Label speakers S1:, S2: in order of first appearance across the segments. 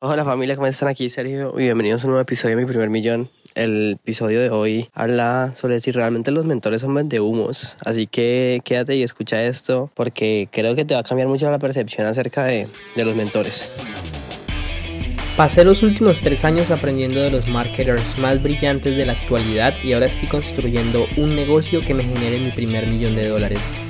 S1: Hola familia, ¿cómo están aquí? Sergio y bienvenidos a un nuevo episodio de Mi Primer Millón. El episodio de hoy habla sobre si realmente los mentores son de humos. Así que quédate y escucha esto porque creo que te va a cambiar mucho la percepción acerca de, de los mentores.
S2: Pasé los últimos tres años aprendiendo de los marketers más brillantes de la actualidad y ahora estoy construyendo un negocio que me genere mi primer millón de dólares.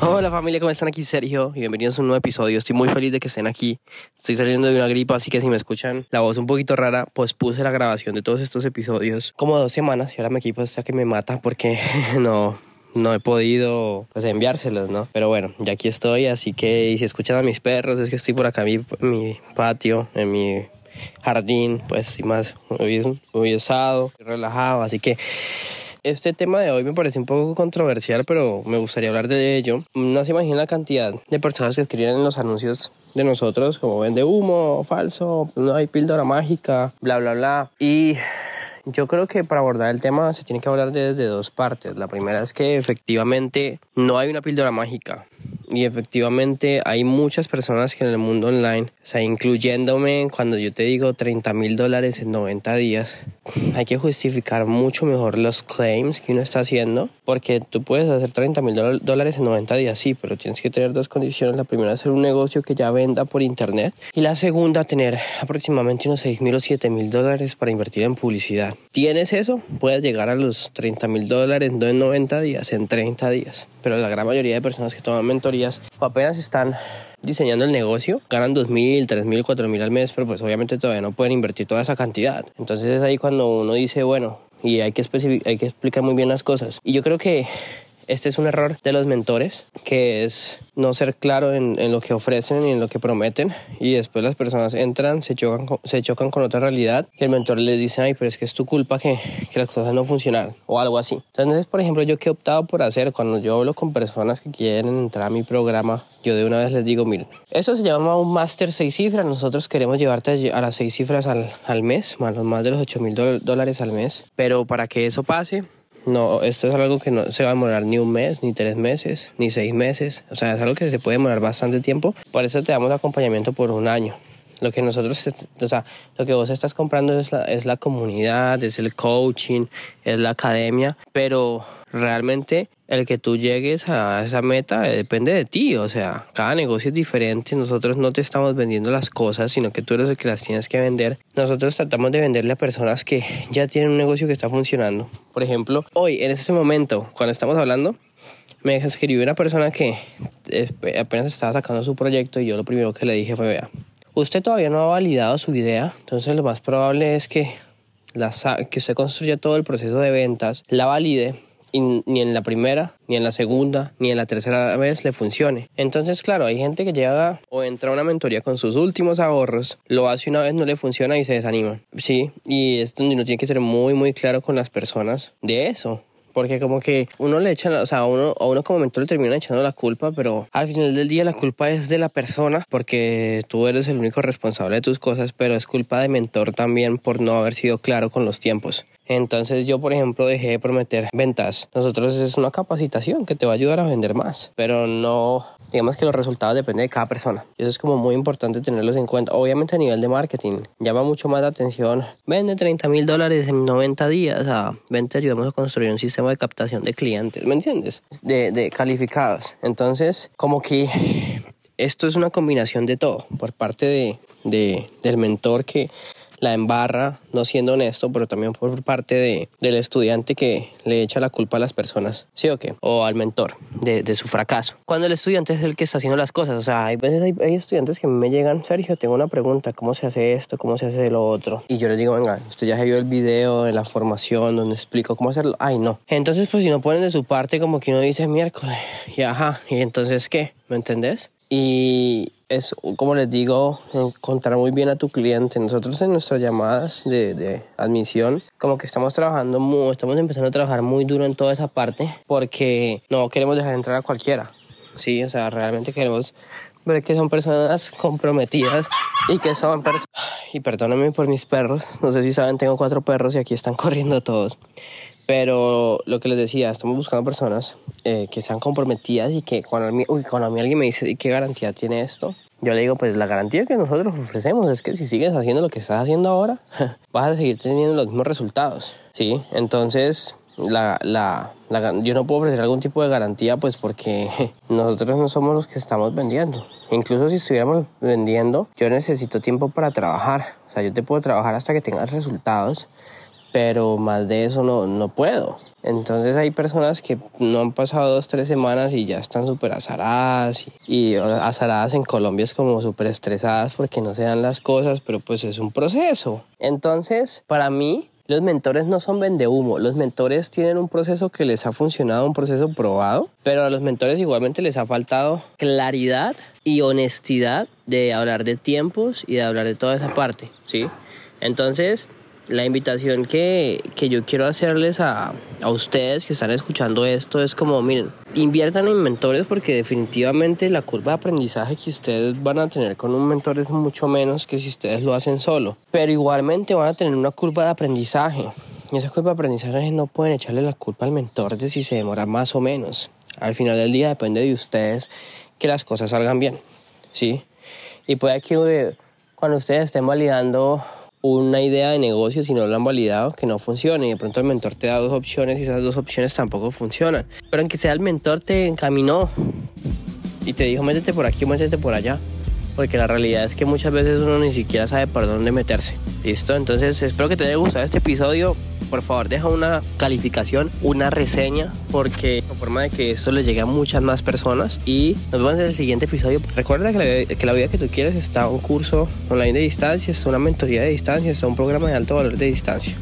S1: Hola familia, ¿cómo están aquí? Sergio y bienvenidos a un nuevo episodio. Estoy muy feliz de que estén aquí. Estoy saliendo de una gripa, así que si me escuchan la voz un poquito rara, pues puse la grabación de todos estos episodios como dos semanas y ahora mi equipo está que me mata porque no, no he podido pues, enviárselos, ¿no? Pero bueno, ya aquí estoy, así que si escuchan a mis perros, es que estoy por acá en mi, patio, en mi jardín, pues y más muy, muy relajado, así que este tema de hoy me parece un poco controversial, pero me gustaría hablar de ello. No se imagina la cantidad de personas que escriben en los anuncios de nosotros como vende humo, falso, no hay píldora mágica, bla, bla, bla. Y yo creo que para abordar el tema se tiene que hablar desde dos partes. La primera es que efectivamente no hay una píldora mágica. Y efectivamente hay muchas personas que en el mundo online, o sea, incluyéndome cuando yo te digo 30 mil dólares en 90 días, hay que justificar mucho mejor los claims que uno está haciendo, porque tú puedes hacer 30 mil dólares en 90 días, sí, pero tienes que tener dos condiciones. La primera, hacer un negocio que ya venda por internet. Y la segunda, tener aproximadamente unos 6 mil o 7 mil dólares para invertir en publicidad. ¿Tienes eso? Puedes llegar a los 30 mil dólares en 90 días, en 30 días. Pero la gran mayoría de personas que toman mentorías o apenas están diseñando el negocio, ganan 2.000, 3.000, 4.000 al mes, pero pues obviamente todavía no pueden invertir toda esa cantidad. Entonces es ahí cuando uno dice, bueno, y hay que, hay que explicar muy bien las cosas. Y yo creo que este es un error de los mentores, que es no ser claro en, en, lo que ofrecen y en lo que prometen y después las personas entran, se chocan, se chocan con otra realidad y el mentor les dice, ay, pero es que es tu culpa que, que las cosas no funcionan o algo así. Entonces, por ejemplo, yo que he optado por hacer cuando yo hablo con personas que quieren entrar a mi programa, yo de una vez les digo, miren, esto se llama un máster seis cifras, nosotros queremos llevarte a las seis cifras al, al mes, más, más de los 8 mil dólares al mes, pero para que eso pase, no, esto es algo que no se va a demorar ni un mes, ni tres meses, ni seis meses. O sea, es algo que se puede demorar bastante tiempo. Por eso te damos acompañamiento por un año. Lo que nosotros, o sea, lo que vos estás comprando es la, es la comunidad, es el coaching, es la academia, pero realmente el que tú llegues a esa meta depende de ti, o sea, cada negocio es diferente, nosotros no te estamos vendiendo las cosas, sino que tú eres el que las tienes que vender. Nosotros tratamos de venderle a personas que ya tienen un negocio que está funcionando. Por ejemplo, hoy, en este momento, cuando estamos hablando, me escribió una persona que eh, apenas estaba sacando su proyecto y yo lo primero que le dije fue, vea, usted todavía no ha validado su idea, entonces lo más probable es que, la, que usted construya todo el proceso de ventas, la valide ni en la primera, ni en la segunda, ni en la tercera vez le funcione. Entonces, claro, hay gente que llega o entra a una mentoría con sus últimos ahorros, lo hace una vez, no le funciona y se desanima. Sí, y es donde uno tiene que ser muy, muy claro con las personas de eso. Porque como que uno le echa, o sea, a uno, a uno como mentor le termina echando la culpa, pero al final del día la culpa es de la persona porque tú eres el único responsable de tus cosas, pero es culpa de mentor también por no haber sido claro con los tiempos. Entonces yo, por ejemplo, dejé de prometer ventas. Nosotros es una capacitación que te va a ayudar a vender más, pero no, digamos que los resultados dependen de cada persona. Y eso es como muy importante tenerlos en cuenta. Obviamente a nivel de marketing, llama mucho más la atención. Vende 30 mil dólares en 90 días. A vente, ayudamos a construir un sistema de captación de clientes, ¿me entiendes? De, de calificados. Entonces, como que esto es una combinación de todo por parte de, de, del mentor que la embarra, no siendo honesto, pero también por parte de, del estudiante que le echa la culpa a las personas, ¿sí o qué? O al mentor de, de su fracaso. Cuando el estudiante es el que está haciendo las cosas, o sea, hay veces hay, estudiantes que me llegan, Sergio, tengo una pregunta, ¿cómo se hace esto? ¿Cómo se hace lo otro? Y yo les digo, venga, usted ya vio el video en la formación donde explico cómo hacerlo. Ay, no. Entonces, pues si no ponen de su parte, como que uno dice miércoles, y ajá, y entonces, ¿qué? ¿Me entendés? Y, es, como les digo, encontrar muy bien a tu cliente. Nosotros en nuestras llamadas de, de admisión, como que estamos trabajando, muy, estamos empezando a trabajar muy duro en toda esa parte porque no queremos dejar entrar a cualquiera. Sí, o sea, realmente queremos ver que son personas comprometidas y que son personas... Y perdónenme por mis perros, no sé si saben, tengo cuatro perros y aquí están corriendo todos. Pero lo que les decía, estamos buscando personas eh, que sean comprometidas y que cuando a, mí, cuando a mí alguien me dice, qué garantía tiene esto? Yo le digo, pues la garantía que nosotros ofrecemos es que si sigues haciendo lo que estás haciendo ahora, vas a seguir teniendo los mismos resultados, ¿sí? Entonces, la, la, la, yo no puedo ofrecer algún tipo de garantía, pues porque nosotros no somos los que estamos vendiendo. Incluso si estuviéramos vendiendo, yo necesito tiempo para trabajar. O sea, yo te puedo trabajar hasta que tengas resultados, pero más de eso no, no puedo. Entonces hay personas que no han pasado dos, tres semanas y ya están súper azaradas. Y, y, azaradas en Colombia es como súper estresadas porque no se dan las cosas, pero pues es un proceso. Entonces, para mí, los mentores no son vende humo, los mentores tienen un proceso que les ha funcionado, un proceso probado, pero a los mentores igualmente les ha faltado claridad y honestidad de hablar de tiempos y de hablar de toda esa parte, ¿sí? Entonces, la invitación que, que yo quiero hacerles a, a, ustedes que están escuchando esto es como, miren, inviertan en mentores porque definitivamente la curva de aprendizaje que ustedes van a tener con un mentor es mucho menos que si ustedes lo hacen solo. Pero igualmente van a tener una curva de aprendizaje. Y esa curva de aprendizaje no pueden echarle la culpa al mentor de si se demora más o menos. Al final del día depende de ustedes que las cosas salgan bien. ¿Sí? Y puede que cuando ustedes estén validando una idea de negocio si no lo han validado que no funcione. Y de pronto el mentor te da dos opciones y esas dos opciones tampoco funcionan. Pero aunque sea el mentor te encaminó y te dijo métete por aquí métete por allá porque la realidad es que muchas veces uno ni siquiera sabe por dónde meterse. Listo entonces espero que te haya gustado este episodio por favor deja una calificación, una reseña, porque de forma de que esto le llegue a muchas más personas. Y nos vemos en el siguiente episodio. Recuerda que la, que la vida que tú quieres está un curso online de distancia, está una mentoría de distancia, está un programa de alto valor de distancia.